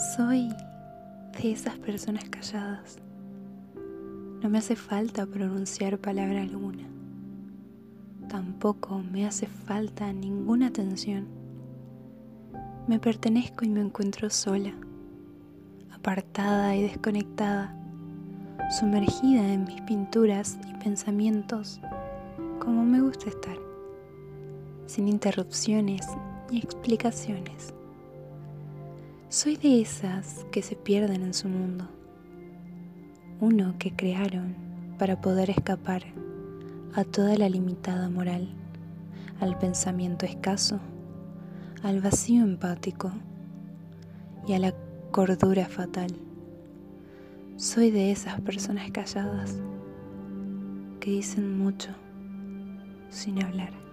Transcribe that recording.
Soy de esas personas calladas. No me hace falta pronunciar palabra alguna. Tampoco me hace falta ninguna atención. Me pertenezco y me encuentro sola, apartada y desconectada, sumergida en mis pinturas y pensamientos, como me gusta estar, sin interrupciones ni explicaciones. Soy de esas que se pierden en su mundo, uno que crearon para poder escapar a toda la limitada moral, al pensamiento escaso, al vacío empático y a la cordura fatal. Soy de esas personas calladas que dicen mucho sin hablar.